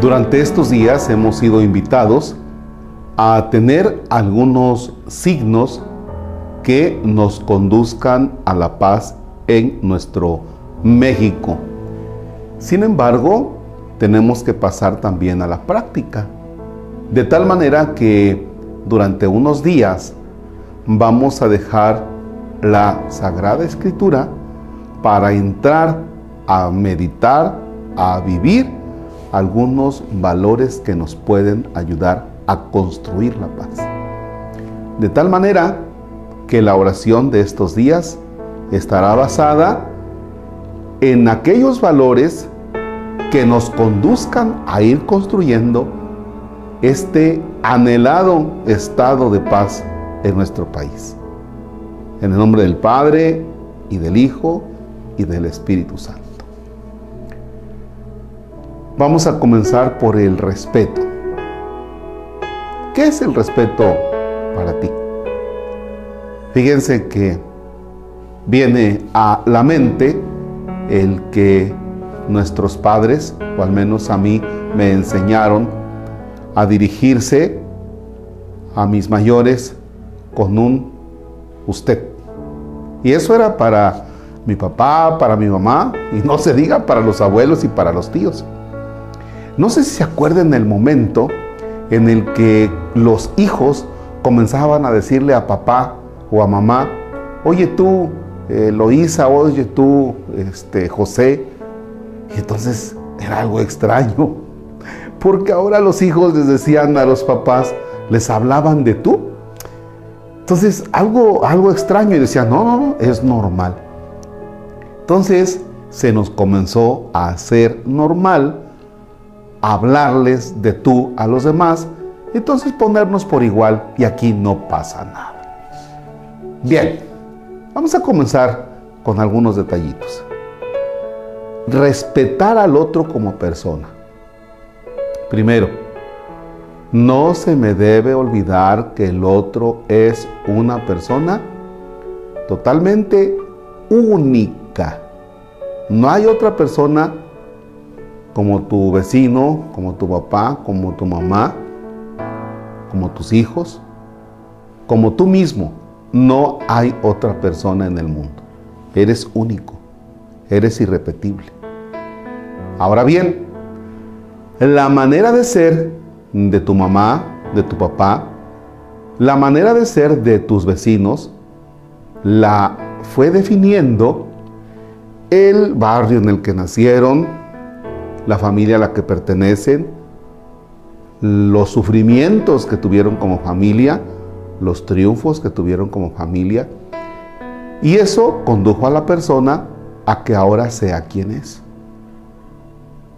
Durante estos días hemos sido invitados a tener algunos signos que nos conduzcan a la paz en nuestro México. Sin embargo, tenemos que pasar también a la práctica, de tal manera que durante unos días vamos a dejar la Sagrada Escritura para entrar a meditar, a vivir algunos valores que nos pueden ayudar a construir la paz. De tal manera que la oración de estos días estará basada en aquellos valores que nos conduzcan a ir construyendo este anhelado estado de paz en nuestro país. En el nombre del Padre y del Hijo y del Espíritu Santo. Vamos a comenzar por el respeto. ¿Qué es el respeto para ti? Fíjense que viene a la mente el que nuestros padres, o al menos a mí, me enseñaron a dirigirse a mis mayores con un usted. Y eso era para mi papá, para mi mamá, y no se diga para los abuelos y para los tíos. No sé si se acuerdan el momento en el que los hijos comenzaban a decirle a papá o a mamá, oye tú, eh, Loísa, oye tú, este, José. Y entonces era algo extraño, porque ahora los hijos les decían a los papás, les hablaban de tú. Entonces, algo, algo extraño y decían, no, no, no, es normal. Entonces, se nos comenzó a hacer normal hablarles de tú a los demás, entonces ponernos por igual y aquí no pasa nada. Bien, vamos a comenzar con algunos detallitos. Respetar al otro como persona. Primero, no se me debe olvidar que el otro es una persona totalmente única. No hay otra persona como tu vecino, como tu papá, como tu mamá, como tus hijos, como tú mismo. No hay otra persona en el mundo. Eres único, eres irrepetible. Ahora bien, la manera de ser de tu mamá, de tu papá, la manera de ser de tus vecinos, la fue definiendo el barrio en el que nacieron, la familia a la que pertenecen, los sufrimientos que tuvieron como familia, los triunfos que tuvieron como familia. Y eso condujo a la persona a que ahora sea quien es.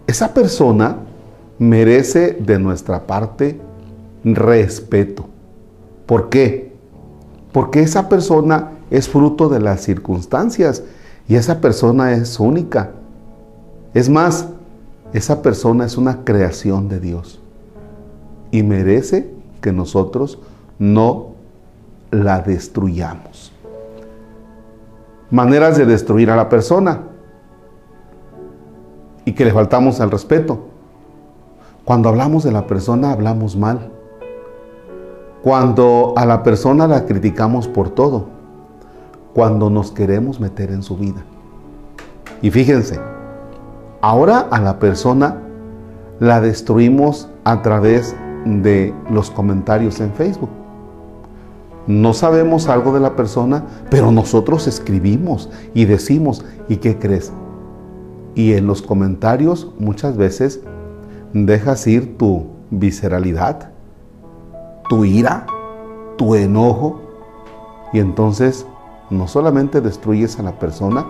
Esa persona merece de nuestra parte respeto. ¿Por qué? Porque esa persona es fruto de las circunstancias y esa persona es única. Es más, esa persona es una creación de Dios y merece que nosotros no la destruyamos. Maneras de destruir a la persona y que le faltamos al respeto. Cuando hablamos de la persona hablamos mal. Cuando a la persona la criticamos por todo. Cuando nos queremos meter en su vida. Y fíjense, Ahora a la persona la destruimos a través de los comentarios en Facebook. No sabemos algo de la persona, pero nosotros escribimos y decimos, ¿y qué crees? Y en los comentarios muchas veces dejas ir tu visceralidad, tu ira, tu enojo, y entonces no solamente destruyes a la persona,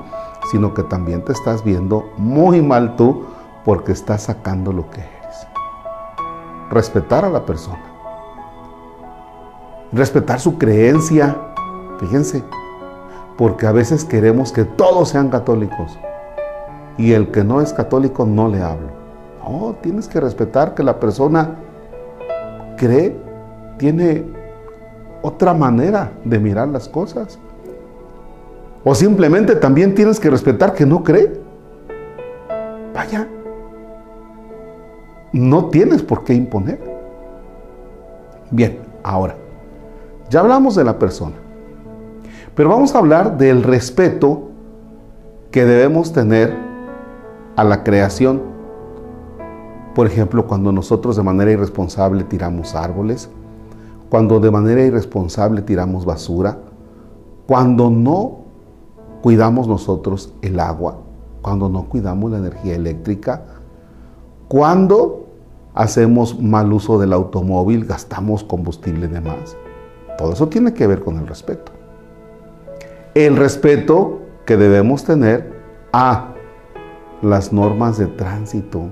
sino que también te estás viendo muy mal tú porque estás sacando lo que eres. Respetar a la persona. Respetar su creencia. Fíjense, porque a veces queremos que todos sean católicos y el que no es católico no le hablo. No, tienes que respetar que la persona cree, tiene otra manera de mirar las cosas. O simplemente también tienes que respetar que no cree. Vaya. no tienes por qué imponer. Bien, ahora, ya hablamos de la persona, pero vamos a hablar del respeto que debemos tener a la creación. Por ejemplo, cuando nosotros de manera irresponsable tiramos árboles, cuando de manera irresponsable tiramos basura, cuando no cuidamos nosotros el agua, cuando no cuidamos la energía eléctrica, cuando hacemos mal uso del automóvil, gastamos combustible de más. Todo eso tiene que ver con el respeto. El respeto que debemos tener a las normas de tránsito.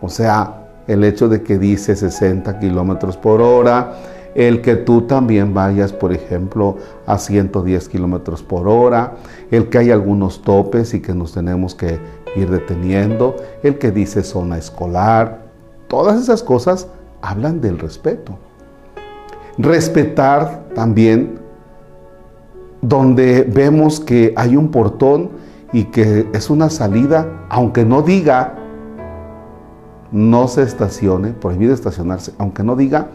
O sea, el hecho de que dice 60 kilómetros por hora, el que tú también vayas, por ejemplo, a 110 kilómetros por hora, el que hay algunos topes y que nos tenemos que ir deteniendo, el que dice zona escolar, todas esas cosas hablan del respeto. Respetar también donde vemos que hay un portón y que es una salida, aunque no diga no se estacione, prohibido estacionarse, aunque no diga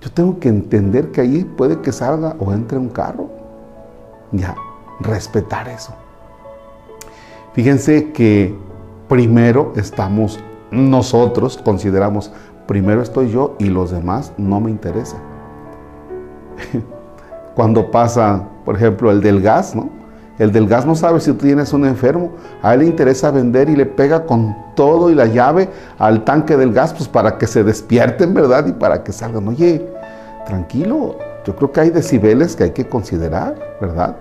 yo tengo que entender que ahí puede que salga o entre un carro. Ya, respetar eso. Fíjense que primero estamos nosotros, consideramos, primero estoy yo y los demás no me interesan. Cuando pasa, por ejemplo, el del gas, ¿no? El del gas no sabe si tú tienes un enfermo, a él le interesa vender y le pega con todo y la llave al tanque del gas, pues para que se despierten, ¿verdad? Y para que salgan. Oye, tranquilo, yo creo que hay decibeles que hay que considerar, ¿verdad?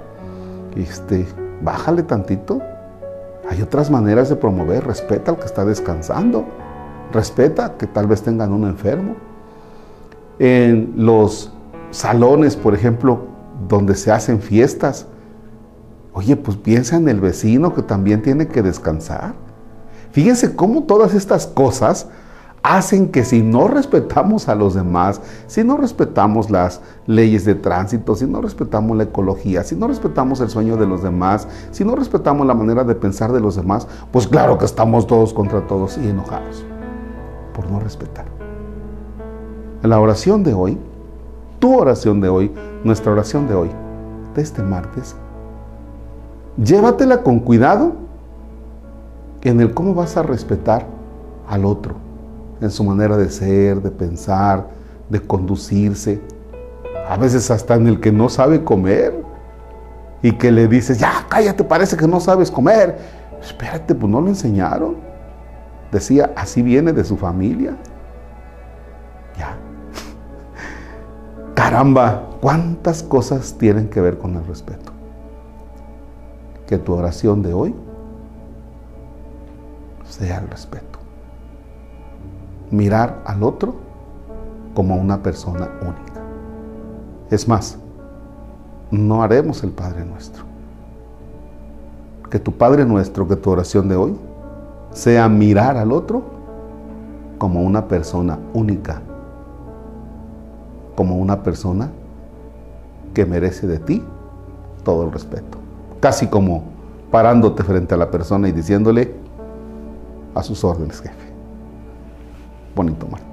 Este, bájale tantito. Hay otras maneras de promover, respeta al que está descansando, respeta que tal vez tengan un enfermo. En los salones, por ejemplo, donde se hacen fiestas, Oye, pues piensa en el vecino que también tiene que descansar. Fíjense cómo todas estas cosas hacen que si no respetamos a los demás, si no respetamos las leyes de tránsito, si no respetamos la ecología, si no respetamos el sueño de los demás, si no respetamos la manera de pensar de los demás, pues claro que estamos todos contra todos y enojados por no respetar. La oración de hoy, tu oración de hoy, nuestra oración de hoy, de este martes, llévatela con cuidado en el cómo vas a respetar al otro, en su manera de ser, de pensar, de conducirse, a veces hasta en el que no sabe comer y que le dices, ya, cállate, parece que no sabes comer. Espérate, pues no lo enseñaron. Decía, así viene de su familia. Ya. Caramba, ¿cuántas cosas tienen que ver con el respeto? Que tu oración de hoy sea el respeto. Mirar al otro como una persona única. Es más, no haremos el Padre nuestro. Que tu Padre nuestro, que tu oración de hoy, sea mirar al otro como una persona única, como una persona que merece de ti todo el respeto casi como parándote frente a la persona y diciéndole a sus órdenes, jefe. Bonito, Marta.